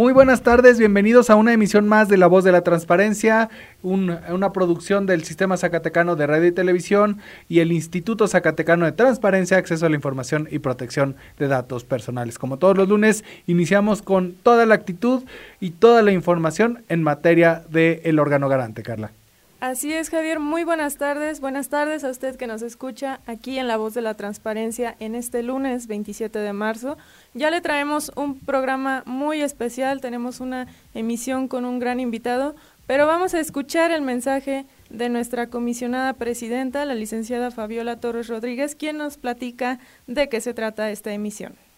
Muy buenas tardes, bienvenidos a una emisión más de La Voz de la Transparencia, una producción del Sistema Zacatecano de Radio y Televisión y el Instituto Zacatecano de Transparencia, Acceso a la Información y Protección de Datos Personales. Como todos los lunes, iniciamos con toda la actitud y toda la información en materia del órgano garante, Carla. Así es, Javier. Muy buenas tardes. Buenas tardes a usted que nos escucha aquí en La Voz de la Transparencia en este lunes 27 de marzo. Ya le traemos un programa muy especial. Tenemos una emisión con un gran invitado, pero vamos a escuchar el mensaje de nuestra comisionada presidenta, la licenciada Fabiola Torres Rodríguez, quien nos platica de qué se trata esta emisión.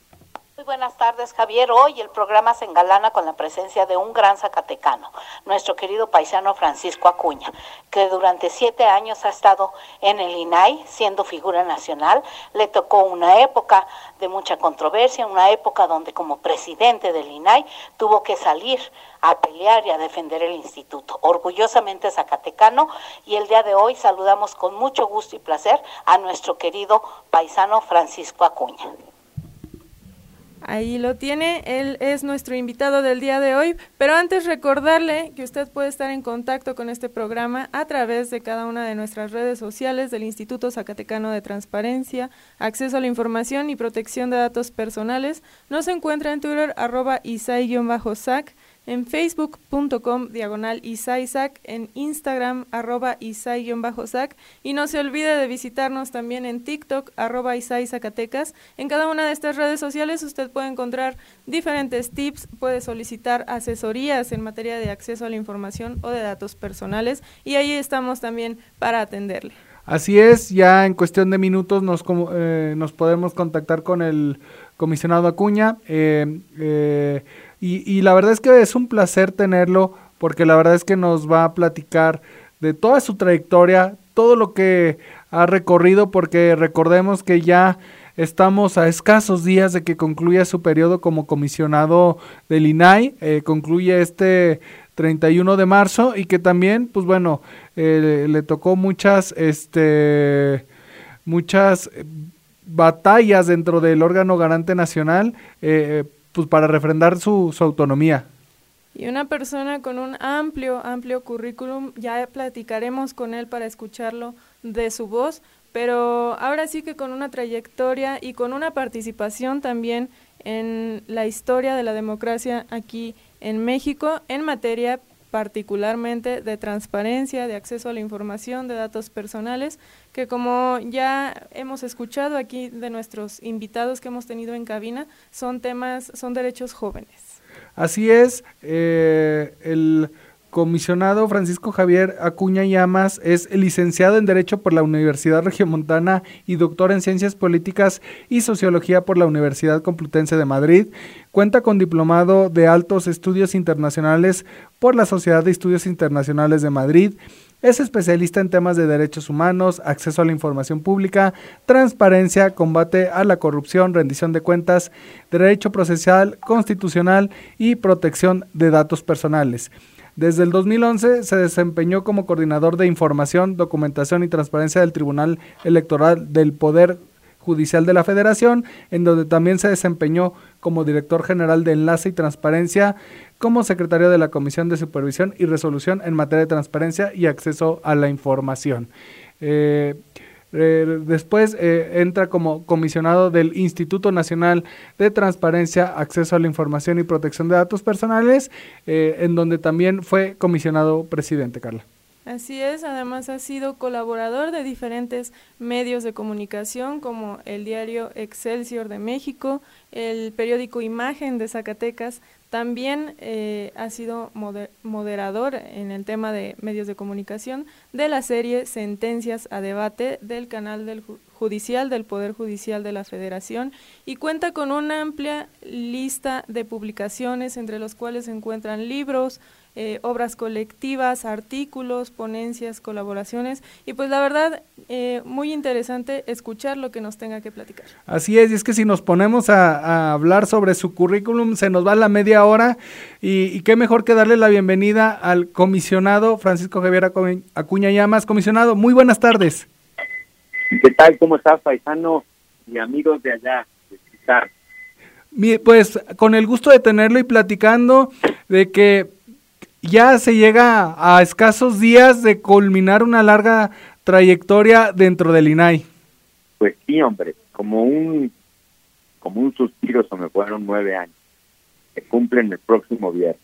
Muy buenas tardes, Javier. Hoy el programa se engalana con la presencia de un gran zacatecano, nuestro querido paisano Francisco Acuña, que durante siete años ha estado en el INAI siendo figura nacional. Le tocó una época de mucha controversia, una época donde como presidente del INAI tuvo que salir a pelear y a defender el instituto. Orgullosamente zacatecano y el día de hoy saludamos con mucho gusto y placer a nuestro querido paisano Francisco Acuña. Ahí lo tiene, él es nuestro invitado del día de hoy, pero antes recordarle que usted puede estar en contacto con este programa a través de cada una de nuestras redes sociales del Instituto Zacatecano de Transparencia, Acceso a la Información y Protección de Datos Personales. Nos encuentra en Twitter arroba isai-sac, en facebook.com diagonal Isaisac, en Instagram arroba Isai-sac y no se olvide de visitarnos también en TikTok arroba Isai Zacatecas. En cada una de estas redes sociales usted puede encontrar diferentes tips, puede solicitar asesorías en materia de acceso a la información o de datos personales y ahí estamos también para atenderle. Así es, ya en cuestión de minutos nos, eh, nos podemos contactar con el comisionado Acuña. Eh, eh, y, la verdad es que es un placer tenerlo porque la verdad es que nos va a platicar de toda su trayectoria, todo lo que ha recorrido, porque recordemos que ya estamos a escasos días de que concluya su periodo como comisionado del INAI, eh, concluye este 31 de marzo y que también, pues bueno, eh, le tocó muchas, este, muchas batallas dentro del órgano garante nacional. Eh, pues para refrendar su, su autonomía. Y una persona con un amplio, amplio currículum, ya platicaremos con él para escucharlo de su voz, pero ahora sí que con una trayectoria y con una participación también en la historia de la democracia aquí en México en materia particularmente de transparencia, de acceso a la información, de datos personales, que como ya hemos escuchado aquí de nuestros invitados que hemos tenido en cabina, son temas, son derechos jóvenes. Así es, eh, el comisionado Francisco Javier Acuña Llamas es licenciado en Derecho por la Universidad Regiomontana y doctor en Ciencias Políticas y Sociología por la Universidad Complutense de Madrid. Cuenta con diplomado de Altos Estudios Internacionales por la Sociedad de Estudios Internacionales de Madrid. Es especialista en temas de derechos humanos, acceso a la información pública, transparencia, combate a la corrupción, rendición de cuentas, derecho procesal, constitucional y protección de datos personales. Desde el 2011 se desempeñó como coordinador de información, documentación y transparencia del Tribunal Electoral del Poder Judicial de la Federación, en donde también se desempeñó como director general de Enlace y Transparencia, como secretario de la Comisión de Supervisión y Resolución en materia de transparencia y acceso a la información. Eh, eh, después eh, entra como comisionado del Instituto Nacional de Transparencia, Acceso a la Información y Protección de Datos Personales, eh, en donde también fue comisionado presidente, Carla. Así es, además ha sido colaborador de diferentes medios de comunicación como el diario Excelsior de México, el periódico Imagen de Zacatecas, también eh, ha sido moderador en el tema de medios de comunicación de la serie Sentencias a Debate del canal del judicial del Poder Judicial de la Federación y cuenta con una amplia lista de publicaciones entre los cuales se encuentran libros, eh, obras colectivas, artículos, ponencias, colaboraciones y pues la verdad eh, muy interesante escuchar lo que nos tenga que platicar. Así es, y es que si nos ponemos a, hablar sobre su currículum se nos va la media hora y, qué mejor que darle la bienvenida al comisionado Francisco Javier Acuña Llamas. Comisionado, muy buenas tardes. ¿Qué tal? ¿Cómo estás, paisano y amigos de allá? De pues con el gusto de tenerlo y platicando de que ya se llega a escasos días de culminar una larga trayectoria dentro del INAI. Pues sí, hombre, como un como un suspiro se me fueron nueve años, que cumplen el próximo viernes.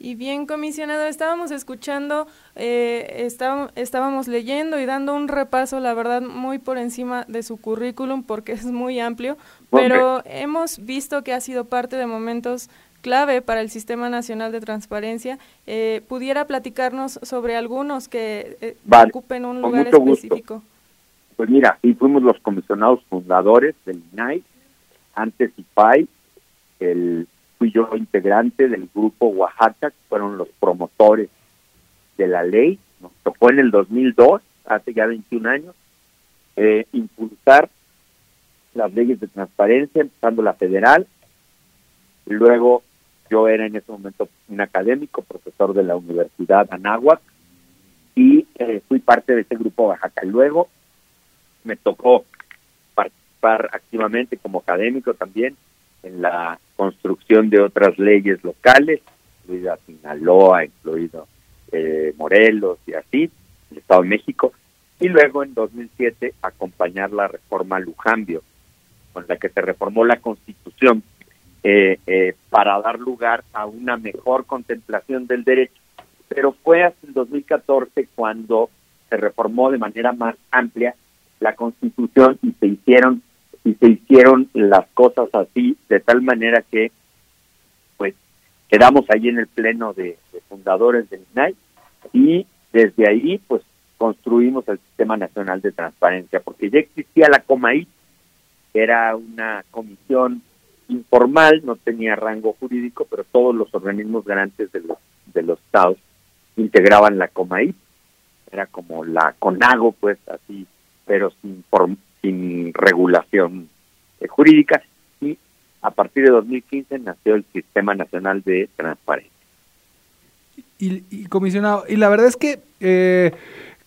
Y bien, comisionado, estábamos escuchando, eh, estábamos leyendo y dando un repaso, la verdad, muy por encima de su currículum porque es muy amplio, pero hemos visto que ha sido parte de momentos clave para el Sistema Nacional de Transparencia. Eh, ¿Pudiera platicarnos sobre algunos que eh, ocupen un lugar específico? Pues mira, sí fuimos los comisionados fundadores del INAI, antes IPAI, el, fui yo integrante del grupo Oaxaca, que fueron los promotores de la ley, nos tocó en el 2002, hace ya 21 años, eh, impulsar las leyes de transparencia, empezando la federal, luego yo era en ese momento un académico, profesor de la Universidad Anáhuac, y eh, fui parte de ese grupo Oaxaca. Luego me tocó participar activamente como académico también en la construcción de otras leyes locales, incluida Sinaloa, incluido eh, Morelos y así, el Estado de México, y luego en 2007 acompañar la reforma Lujambio, con la que se reformó la Constitución eh, eh, para dar lugar a una mejor contemplación del derecho. Pero fue hasta el 2014 cuando se reformó de manera más amplia la Constitución y se hicieron y se hicieron las cosas así de tal manera que pues quedamos ahí en el pleno de, fundadores del INAI y desde ahí pues construimos el Sistema Nacional de Transparencia porque ya existía la COMAI era una comisión informal, no tenía rango jurídico, pero todos los organismos garantes de los, de los estados integraban la COMAI, era como la CONAGO, pues así, pero sin, sin regulación eh, jurídica, y a partir de 2015 nació el Sistema Nacional de Transparencia. Y, comisionado, y la verdad es que eh,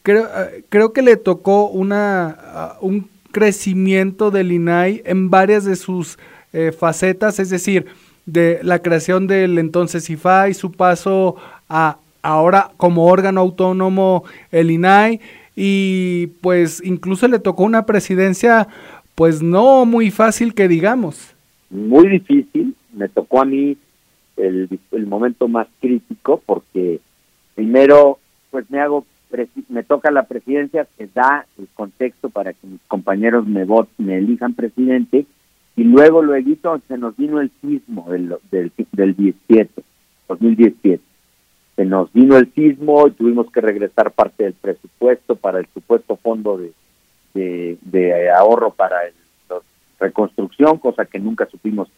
creo, eh, creo que le tocó una, un crecimiento del INAI en varias de sus eh, facetas, es decir, de la creación del entonces IFAI, su paso a ahora como órgano autónomo el INAI y pues incluso le tocó una presidencia pues no muy fácil que digamos. Muy difícil, me tocó a mí el, el momento más crítico porque primero pues me hago me toca la presidencia que da el contexto para que mis compañeros me voten, me elijan presidente y luego edito, se nos vino el sismo del, del, del 17, 2017. Se nos vino el sismo y tuvimos que regresar parte del presupuesto para el supuesto fondo de, de, ahorro para la reconstrucción, cosa que nunca supimos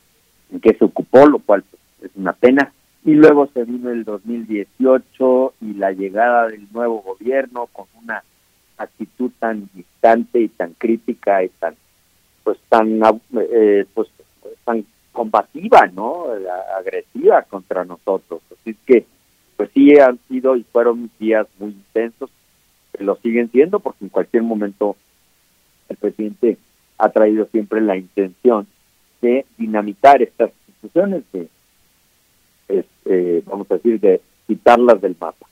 en qué se ocupó, lo cual es una pena. Y luego se vino el 2018 y la llegada del nuevo gobierno con una actitud tan distante y tan crítica y tan pues tan eh, pues tan combativa no agresiva contra nosotros. Así que pues sí han sido y fueron días muy intensos lo siguen siendo porque en cualquier momento el presidente ha traído siempre la intención de dinamitar estas instituciones de este, vamos a decir de quitarlas del mapa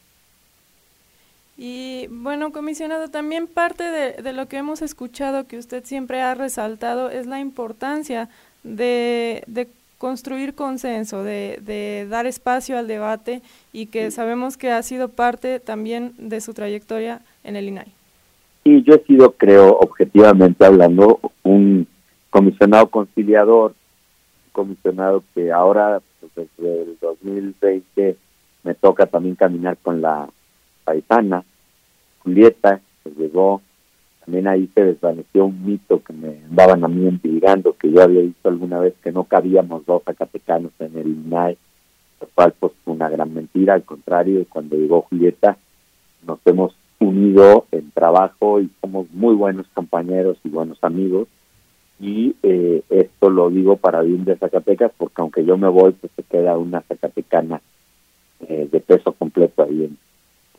y bueno, comisionado, también parte de, lo que hemos escuchado que usted siempre ha resaltado es la importancia de, construir consenso, de, de, dar espacio al debate y que sabemos que ha sido parte también de su trayectoria en el INAI. Sí, yo he sido, creo, objetivamente hablando, un comisionado conciliador, comisionado que ahora, pues, desde el 2020, me toca también caminar con la paisana, Julieta, que llegó. También ahí se desvaneció un mito que me andaban a mí intrigando, que yo había visto alguna vez que no cabíamos dos zacatecanos en el INAE, lo cual pues una gran mentira, al contrario, cuando llegó Julieta nos hemos unido en trabajo y somos muy buenos compañeros y buenos amigos. Y eh, esto lo digo para bien de Zacatecas porque aunque yo me voy pues se queda una Zacatecana eh, de peso completo ahí en,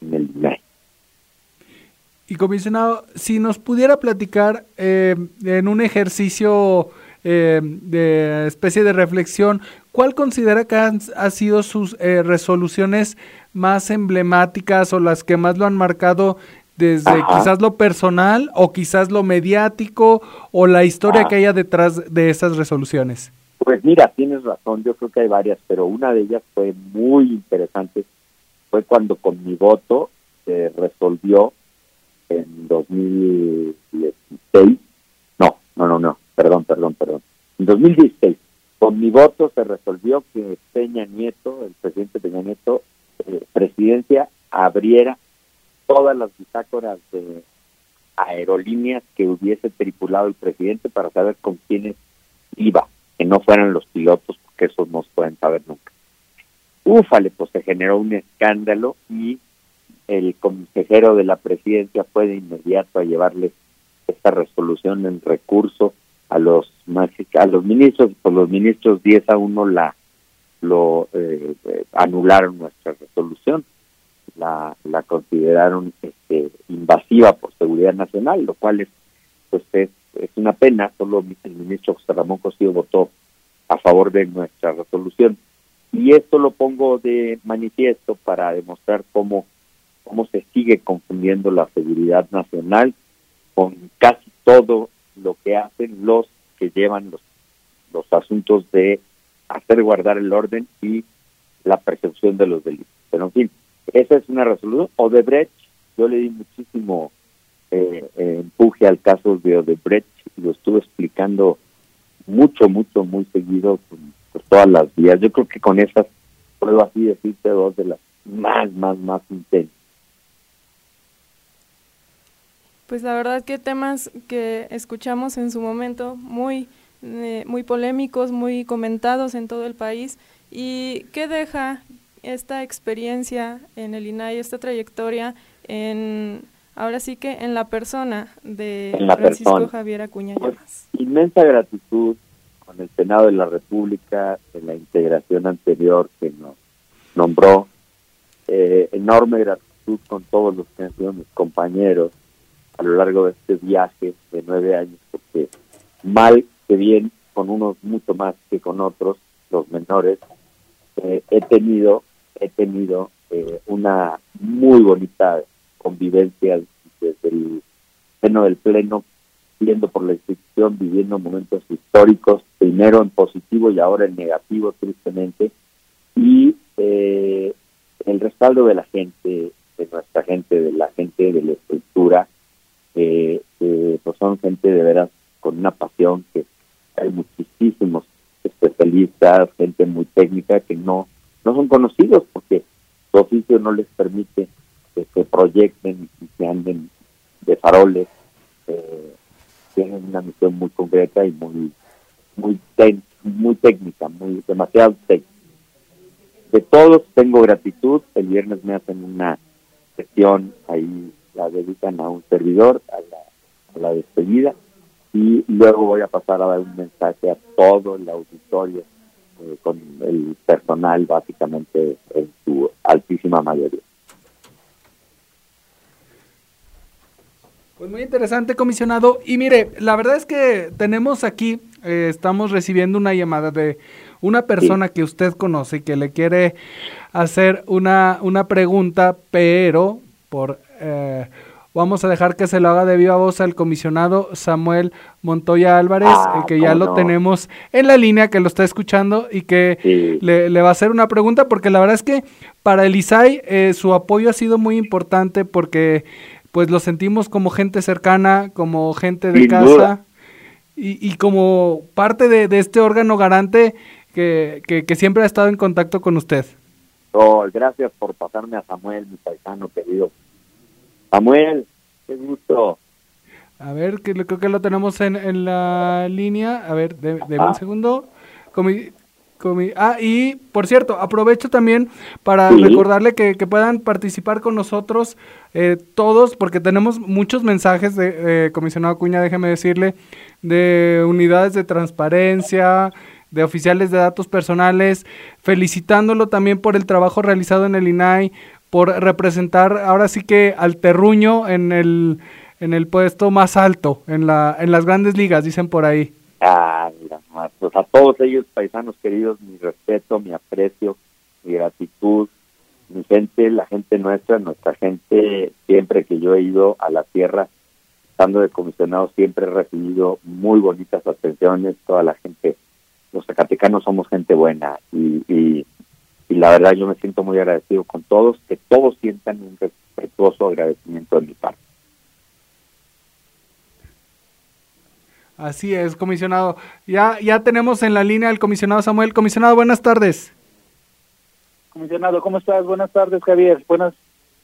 en el INAE. Y comisionado, si nos pudiera platicar eh, en un ejercicio eh, de especie de reflexión, ¿cuál considera que han, sido sus eh, resoluciones más emblemáticas o las que más lo han marcado desde quizás lo personal o quizás lo mediático o la historia que haya detrás de esas resoluciones? Pues mira, tienes razón, yo creo que hay varias, pero una de ellas fue muy interesante, fue cuando con mi voto se resolvió en 2016, no, no, no, no, perdón, perdón, perdón, en 2016, con mi voto se resolvió que Peña Nieto, el presidente Peña Nieto, eh, presidencia, abriera todas las bitácoras de aerolíneas que hubiese tripulado el presidente para saber con quiénes iba, que no fueran los pilotos, porque esos no se pueden saber nunca. Ufale, pues se generó un escándalo y el consejero de la presidencia fue de inmediato a llevarle esta resolución en recurso a los a los ministros, por los ministros 10 a 1 la lo eh, anularon nuestra resolución, la, la consideraron este, invasiva por seguridad nacional, lo cual es pues es, es una pena, solo el ministro José Ramón Cosío votó a favor de nuestra resolución. Y esto lo pongo de manifiesto para demostrar cómo cómo se sigue confundiendo la seguridad nacional con casi todo lo que hacen los que llevan los, los asuntos de hacer guardar el orden y la percepción de los delitos. Pero en fin, esa es una resolución. Odebrecht, yo le di muchísimo eh, eh, empuje al caso de Odebrecht y lo estuve explicando mucho, mucho, muy seguido con, todas las vías. Yo creo que con esas puedo así decirte dos de las más, más, más intensas. Pues la verdad que temas que escuchamos en su momento muy, eh, muy polémicos, muy comentados en todo el país. ¿Y qué deja esta experiencia en el INAI, esta trayectoria en ahora sí que en la persona de Francisco Javier Acuña pues, Llamas? inmensa gratitud con el Senado de la República en la integración anterior que nos nombró, eh, enorme gratitud con todos los que han sido mis compañeros, a lo largo de este viaje de nueve años, porque mal que bien, con unos mucho más que con otros, los menores, eh, he tenido, he tenido eh, una muy bonita convivencia desde el seno del pleno, viendo por la institución, viviendo momentos históricos, primero en positivo y ahora en negativo, tristemente, y eh, el respaldo de la gente, de nuestra gente, de la gente de la estructura, eh, pues son gente de veras con una pasión que hay muchísimos especialistas, gente muy técnica que no no son conocidos porque su oficio no les permite que se proyecten y que anden de faroles. Eh, tienen una misión muy concreta y muy muy muy técnica, muy demasiado técnica. De todos tengo gratitud. El viernes me hacen una sesión ahí la dedican a un servidor, a la, despedida, y luego voy a pasar a dar un mensaje a todo el auditorio eh, con el personal básicamente en su altísima mayoría. Pues muy interesante, comisionado. Y mire, la verdad es que tenemos aquí, eh, estamos recibiendo una llamada de una persona que usted conoce y que le quiere hacer una, una pregunta, pero por eh, vamos a dejar que se lo haga de viva voz al comisionado Samuel Montoya Álvarez, Ah, eh, que ya lo no. tenemos en la línea, que lo está escuchando y que Sí. le, le va a hacer una pregunta, porque la verdad es que para el ISAI eh, su apoyo ha sido muy importante porque pues lo sentimos como gente cercana, como gente de Sin casa y, y como parte de, de este órgano garante que, que, que siempre ha estado en contacto con usted. Oh, gracias por pasarme a Samuel, mi paisano querido. Samuel, qué gusto. A ver, que creo que lo tenemos en, en la línea. A ver, de, deme Ah. un segundo. Comi- comi- ah, y por cierto, aprovecho también para Sí. recordarle que, que puedan participar con nosotros eh, todos, porque tenemos muchos mensajes de eh, comisionado Cuña, déjeme decirle, de unidades de transparencia, de oficiales de datos personales, felicitándolo también por el trabajo realizado en el INAI, por representar ahora sí que al terruño en el, en el puesto más alto, en, la, en las grandes ligas, dicen por ahí. Ah, pues a todos ellos, paisanos queridos, mi respeto, mi aprecio, mi gratitud, mi gente, la gente nuestra, nuestra gente, siempre que yo he ido a la tierra, estando de comisionado, siempre he recibido muy bonitas atenciones, toda la gente, los zacatecanos somos gente buena y, y, y la verdad yo me siento muy agradecido con todos, que todos sientan un respetuoso agradecimiento de mi parte. Así es, comisionado. Ya, ya tenemos en la línea al comisionado Samuel. Comisionado, buenas tardes. Comisionado, ¿cómo estás? Buenas tardes, Javier. Buenas,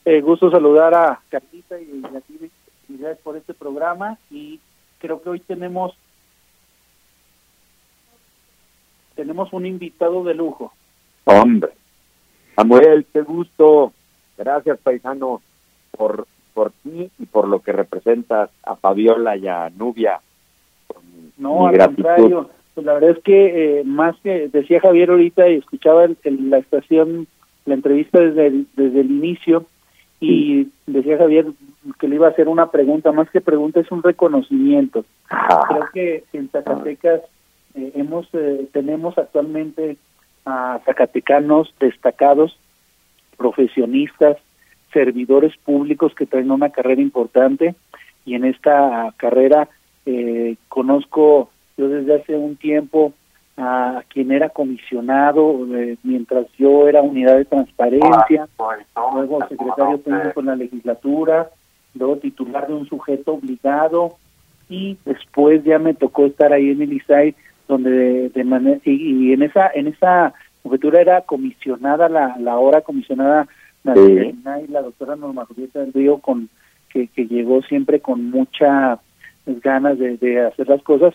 eh, gusto saludar a Carlita y a ti. Felicidades por este programa y creo que hoy tenemos tenemos un invitado de lujo. Hombre. Samuel, qué gusto. Gracias, paisano, por, por ti y por lo que representas a Fabiola y a Nubia. No, al gratitud. contrario. Pues la verdad es que eh, más que decía Javier ahorita y escuchaba el- el- la estación, la entrevista desde el, desde el inicio y decía Javier que le iba a hacer una pregunta, más que pregunta es un reconocimiento. Ah, Creo que en Zacatecas eh, hemos eh, tenemos actualmente a zacatecanos destacados, profesionistas, servidores públicos que traen una carrera importante y en esta carrera eh, conozco yo desde hace un tiempo a quien era comisionado eh, mientras yo era unidad de transparencia, luego secretario técnico en la legislatura, luego titular de un sujeto obligado y después ya me tocó estar ahí en el ISAI donde de, de manera y, y en esa en esa jefatura era comisionada la la ahora comisionada la, Sí. la doctora Norma Julieta del Río con que, que llegó siempre con mucha ganas de, de hacer las cosas.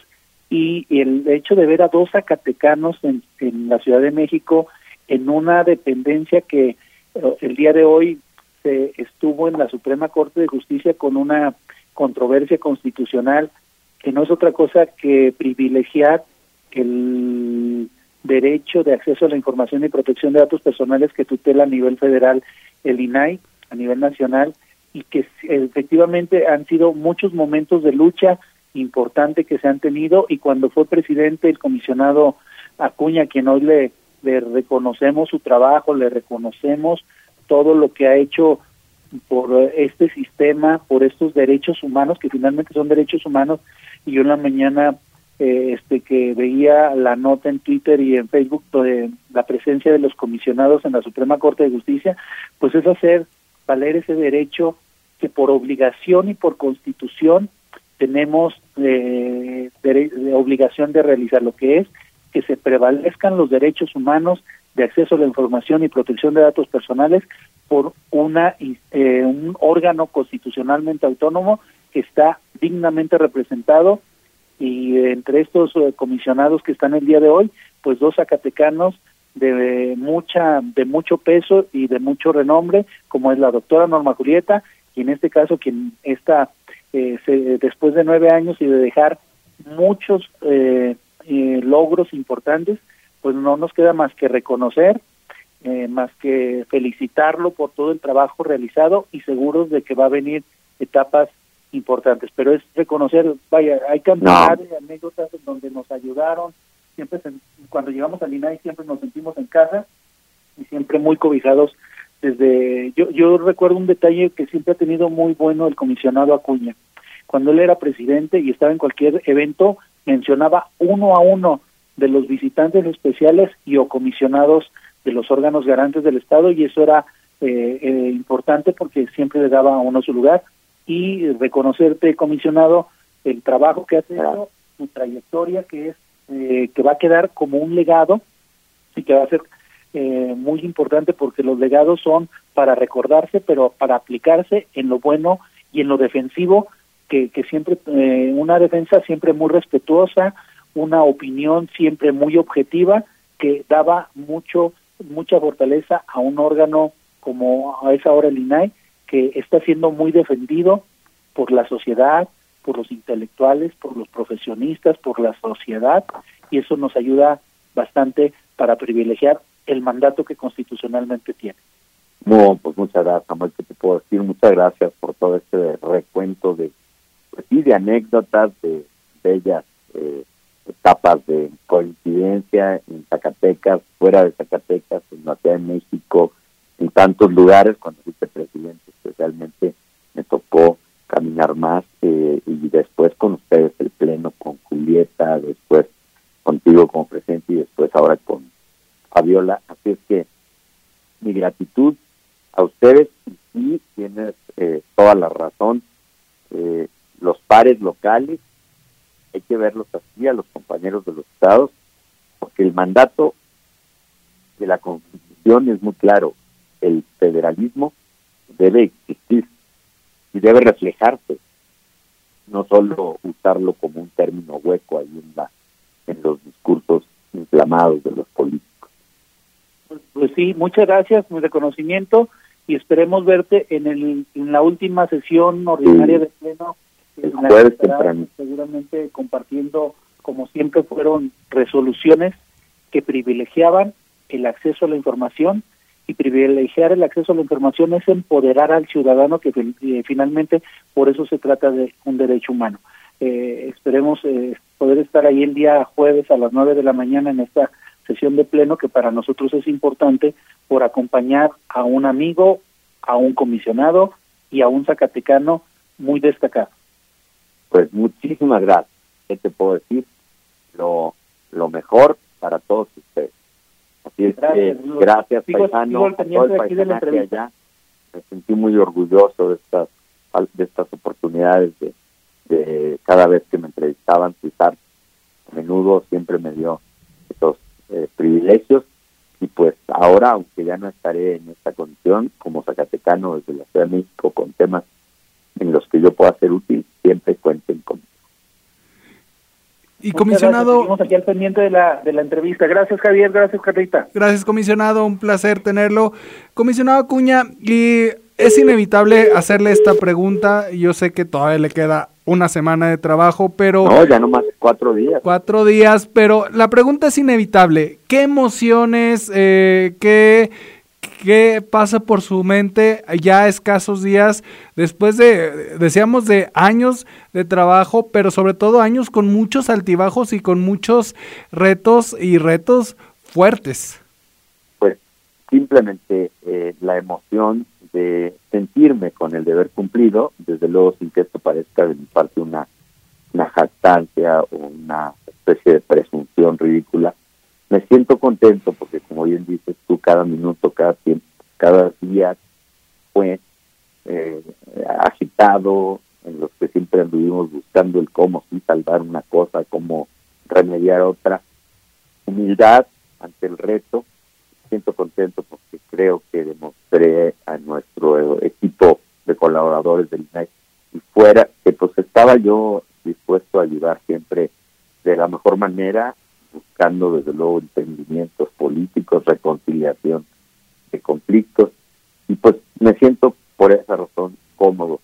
Y el hecho de ver a dos zacatecanos en, en la Ciudad de México en una dependencia que eh, el día de hoy se estuvo en la Suprema Corte de Justicia con una controversia constitucional que no es otra cosa que privilegiar el derecho de acceso a la información y protección de datos personales que tutela a nivel federal el INAI, a nivel nacional, y que efectivamente han sido muchos momentos de lucha importante que se han tenido y cuando fue presidente el comisionado Acuña, quien hoy le, reconocemos su trabajo, le reconocemos todo lo que ha hecho por este sistema, por estos derechos humanos, que finalmente son derechos humanos, y yo en la mañana eh, este que veía la nota en Twitter y en Facebook de la presencia de los comisionados en la Suprema Corte de Justicia, pues es hacer valer ese derecho que por obligación y por constitución tenemos eh, de, obligación de realizar lo que es que se prevalezcan los derechos humanos de acceso a la información y protección de datos personales por una eh, un órgano constitucionalmente autónomo que está dignamente representado y entre estos eh, comisionados que están el día de hoy, pues dos zacatecanos de mucha de mucho peso y de mucho renombre, como es la doctora Norma Julieta y en este caso quien está eh, se, después de nueve años y de dejar muchos eh, eh, logros importantes, pues no nos queda más que reconocer, eh, más que felicitarlo por todo el trabajo realizado y seguros de que va a venir etapas importantes. Pero es reconocer, vaya, hay cantidad no. de anécdotas en donde nos ayudaron, siempre se, cuando llegamos al INAI siempre nos sentimos en casa y siempre muy cobijados desde yo, yo recuerdo un detalle que siempre ha tenido muy bueno el comisionado Acuña. Cuando él era presidente y estaba en cualquier evento, mencionaba uno a uno de los visitantes especiales y o comisionados de los órganos garantes del Estado y eso era eh, eh, importante porque siempre le daba a uno su lugar y reconocerte comisionado el trabajo que has hecho, tu trayectoria que es eh, que va a quedar como un legado y que va a ser eh, muy importante porque los legados son para recordarse, pero para aplicarse en lo bueno y en lo defensivo, que, que siempre, eh, una defensa siempre muy respetuosa, una opinión siempre muy objetiva, que daba mucho, mucha fortaleza a un órgano como a esa hora el INAI, que está siendo muy defendido por la sociedad, por los intelectuales, por los profesionistas, por la sociedad, y eso nos ayuda bastante para privilegiar el mandato que constitucionalmente tiene. No, pues muchas gracias, Samuel, que te puedo decir? Muchas gracias por todo este recuento de, pues de anécdotas, de bellas eh, etapas de coincidencia en Zacatecas, fuera de Zacatecas, en la Ciudad de México, en tantos lugares, cuando fuiste presidente especialmente me tocó caminar más eh, y después con ustedes el pleno, con Julieta, después contigo como presidente y después ahora con Fabiola. Así es que mi gratitud a ustedes y tienes eh, toda la razón. Eh, los pares locales hay que verlos así a los compañeros de los estados porque el mandato de la constitución es muy claro. El federalismo debe existir y debe reflejarse, no solo usarlo como un término hueco ahí en, en los discursos inflamados de los políticos. Pues, pues sí, muchas gracias, mi reconocimiento y esperemos verte en, el, en la última sesión ordinaria de pleno. El jueves temprano. Seguramente compartiendo, como siempre, fueron resoluciones que privilegiaban el acceso a la información y privilegiar el acceso a la información es empoderar al ciudadano que eh, finalmente por eso se trata de un derecho humano. Eh, esperemos eh, poder estar ahí el día jueves a las nueve de la mañana en esta sesión de pleno que para nosotros es importante por acompañar a un amigo, a un comisionado y a un zacatecano muy destacado. Pues muchísimas gracias. ¿Qué te puedo decir? Lo, lo mejor para todos ustedes. Así es gracias, que, gracias paisano, a todo el paisanaje allá. Me sentí muy orgulloso de estas de estas oportunidades de, de cada vez que me entrevistaban, César a menudo siempre me dio eh, privilegios y pues ahora, aunque ya no estaré en esta condición como zacatecano desde la Ciudad de México con temas en los que yo pueda ser útil, siempre cuenten conmigo. Y comisionado... Estamos aquí al pendiente de la, de la entrevista. Gracias Javier, gracias Carlita. Gracias comisionado, un placer tenerlo. Comisionado Acuña, y es inevitable hacerle esta pregunta, yo sé que todavía le queda una semana de trabajo, pero... No, ya nomás cuatro días. Cuatro días, pero la pregunta es inevitable. ¿Qué emociones, eh, qué qué pasa por su mente ya escasos días después de, decíamos, de años de trabajo, pero sobre todo años con muchos altibajos y con muchos retos y retos fuertes? Pues simplemente eh, la emoción de sentirme con el deber cumplido, desde luego sin que esto parezca de mi parte una, una jactancia o una especie de presunción ridícula, me siento contento porque como bien dices tú, cada minuto, cada tiempo, cada día fue eh, agitado, en los que siempre anduvimos buscando el cómo sí salvar una cosa, cómo remediar otra. Humildad ante el reto. Siento contento porque creo que demostré a nuestro equipo de colaboradores del INAI y fuera que pues estaba yo dispuesto a ayudar siempre de la mejor manera buscando desde luego entendimientos políticos, reconciliación de conflictos y pues me siento por esa razón cómodo,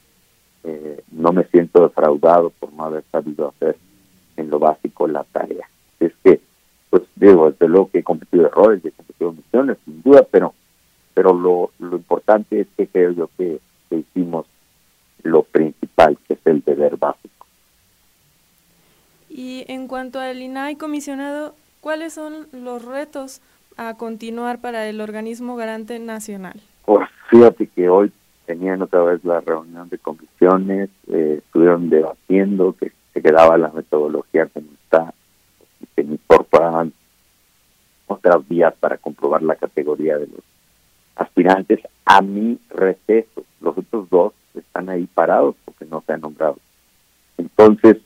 eh, no me siento defraudado por no haber sabido hacer en lo básico la tarea. Es que, pues digo, desde luego que he cometido errores, he duda, pero pero lo, lo importante es que creo yo que, que hicimos lo principal, que es el deber básico. Y en cuanto al INAI comisionado, ¿cuáles son los retos a continuar para el organismo garante nacional? Pues Fíjate que hoy tenían otra vez la reunión de comisiones, eh, estuvieron debatiendo que se quedaba la metodología como está, y se incorporaban otras vías para comprobar la categoría de los aspirantes a mi receso. Los otros dos están ahí parados porque no se han nombrado. Entonces,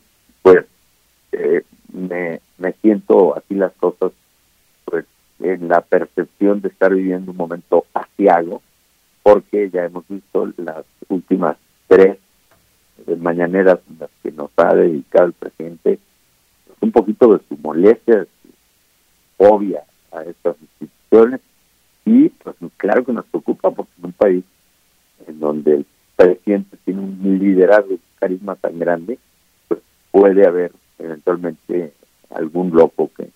pues, eh, me, me siento así las cosas, pues, en la percepción de estar viviendo un momento asiago, porque ya hemos visto las últimas tres mañaneras en las que nos ha dedicado el presidente un poquito de su molestia, de su a estas instituciones y pues claro que nos preocupa porque en un país en donde el presidente tiene un liderazgo, un carisma tan grande, pues puede haber eventualmente algún loco que,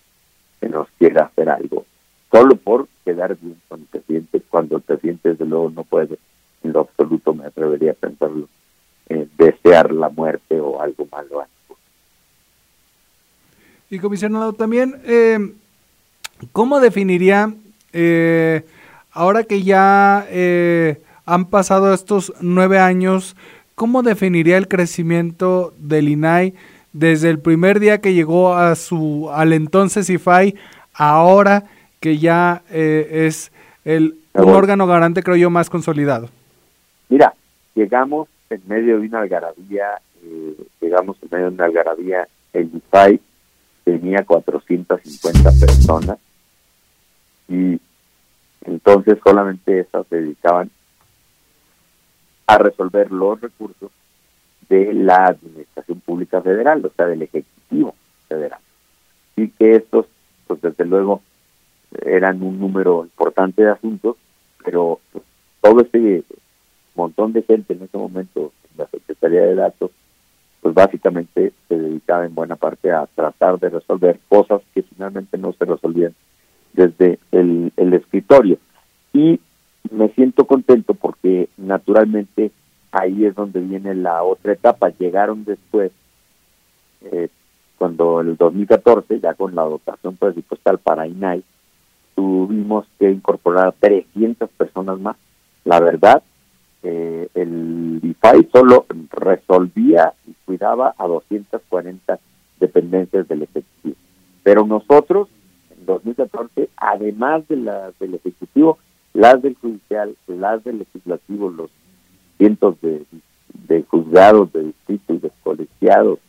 que nos quiera hacer algo, solo por quedar bien con el presidente, cuando el presidente desde luego no puede, en lo absoluto me atrevería a pensarlo, eh, desear la muerte o algo malo. Y comisionado, también, eh, ¿cómo definiría, eh, ahora que ya eh, han pasado estos nueve años, cómo definiría el crecimiento del INAI desde el primer día que llegó a su al entonces IFAI, ahora que ya eh, es el un órgano garante, creo yo, más consolidado? Mira, llegamos en medio de una algarabía, eh, llegamos en medio de una algarabía, el IFAI tenía 450 personas y entonces solamente esas se dedicaban a resolver los recursos de la Administración Pública Federal, o sea, del Ejecutivo Federal. Y que estos, pues desde luego, eran un número importante de asuntos, pero pues, todo ese montón de gente en ese momento en la Secretaría de Datos, pues básicamente se dedicaba en buena parte a tratar de resolver cosas que finalmente no se resolvían desde el, el escritorio. Y me siento contento porque naturalmente ahí es donde viene la otra etapa. Llegaron después, eh, cuando el 2014, ya con la dotación presupuestal para INAI, tuvimos que incorporar a 300 personas más. La verdad, eh, el IFAI solo resolvía y cuidaba a 240 dependencias del Ejecutivo. Pero nosotros, en 2014, además de las del Ejecutivo, las del Judicial, las del Legislativo, los cientos de, juzgados, de distritos, de colegiados,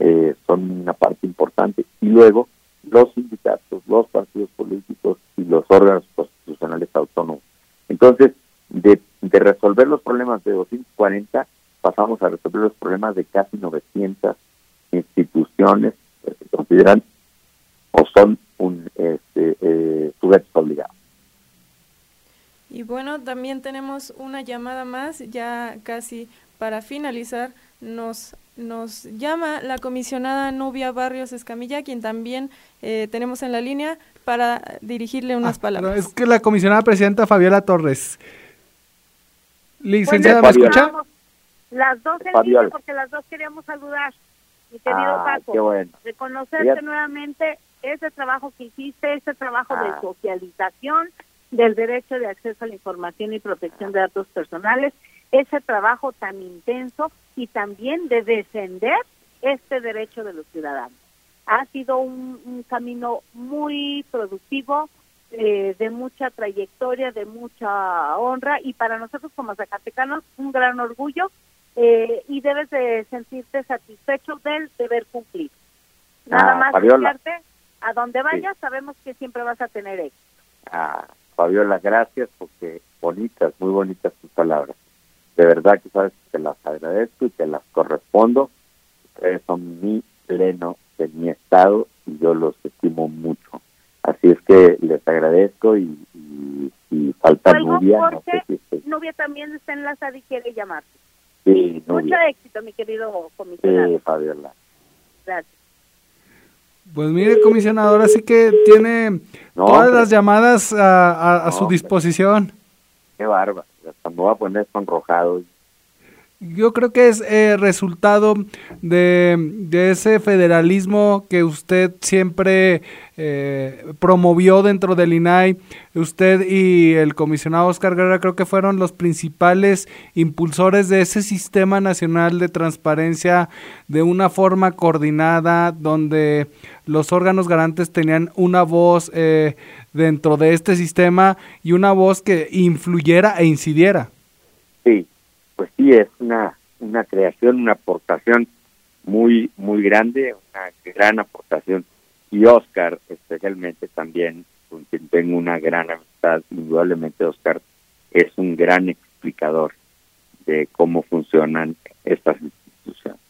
eh, son una parte importante. Y luego los sindicatos, los partidos políticos y los órganos constitucionales autónomos. Entonces, de, de resolver los problemas de 240, pasamos a resolver los problemas de casi 900 instituciones que se consideran o son un este, eh, sujetos obligados. Y bueno, también tenemos una llamada más, ya casi para finalizar, nos, nos llama la comisionada Nubia Barrios Escamilla, quien también eh, tenemos en la línea para dirigirle unas Ah, palabras. no, es que la comisionada presidenta Fabiola Torres. Licenciada, ¿me escucha? Las dos en línea porque las dos queríamos saludar, mi querido Ah, Paco. qué bueno. Reconocerte Fíjate. nuevamente ese trabajo que hiciste, ese trabajo Ah. de socialización del derecho de acceso a la información y protección de datos personales, ese trabajo tan intenso y también de defender este derecho de los ciudadanos. Ha sido un, un camino muy productivo, eh, de mucha trayectoria, de mucha honra y para nosotros como zacatecanos un gran orgullo eh, y debes de sentirte satisfecho del deber cumplir. Nada Ah, más a donde vayas sabemos que siempre vas a tener éxito. Ah, Fabiola, gracias porque bonitas, muy bonitas tus palabras. De verdad que sabes que te las agradezco y te las correspondo. Ustedes son mi pleno de mi estado y yo los estimo mucho. Así es que les agradezco y, y, y falta Nubia. No sé si Nubia también está enlazada y quiere llamarte. Sí, Mucho Nubia. éxito, mi querido comisionado. Sí, Fabiola. Gracias. Pues mire, comisionado, ahora sí que tiene No, todas hombre. las llamadas a, a- a No, su disposición. Qué. Hasta me voy a poner sonrojado. yo creo que es eh, resultado de, ese federalismo que usted siempre eh, promovió dentro del INAI. Usted y el comisionado Oscar Guerra creo que fueron los principales impulsores de ese sistema nacional de transparencia de una forma coordinada, donde los órganos garantes tenían una voz eh, dentro de este sistema y una voz que influyera e incidiera. Sí, pues sí, es una, una creación, una aportación muy, muy grande, una gran aportación. Y Oscar, especialmente también, con quien tengo una gran amistad, indudablemente Oscar es un gran explicador de cómo funcionan estas instituciones.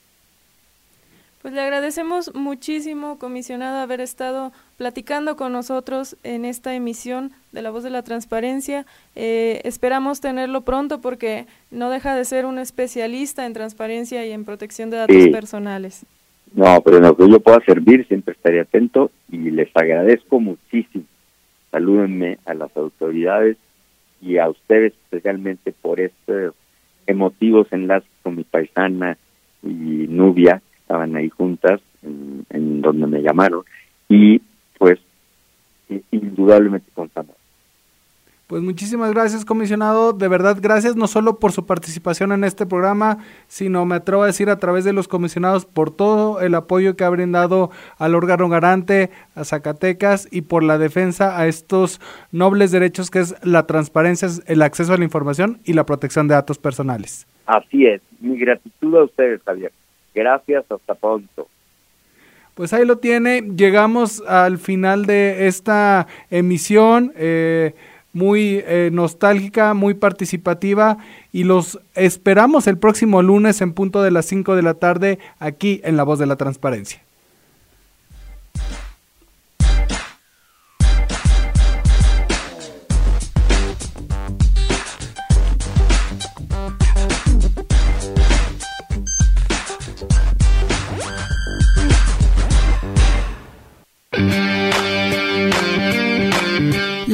Pues le agradecemos muchísimo, comisionado, haber estado platicando con nosotros en esta emisión de La Voz de la Transparencia. Eh, esperamos tenerlo pronto porque no deja de ser un especialista en transparencia y en protección de datos personales. No, pero en lo que yo pueda servir siempre estaré atento y les agradezco muchísimo. Salúdenme a las autoridades y a ustedes especialmente por estos emotivos enlaces con mi paisana y Nubia estaban ahí juntas en, donde me llamaron y pues indudablemente contamos. Pues muchísimas gracias, comisionado. De verdad, gracias no solo por su participación en este programa, sino me atrevo a decir a través de los comisionados por todo el apoyo que ha brindado al órgano garante, a Zacatecas y por la defensa a estos nobles derechos que es la transparencia, el acceso a la información y la protección de datos personales. Así es. Mi gratitud a ustedes, Javier. Gracias, hasta pronto. Pues ahí lo tiene, llegamos al final de esta emisión. Eh, muy eh, nostálgica, muy participativa y los esperamos el próximo lunes en punto de las 5 de la tarde aquí en La Voz de la Transparencia.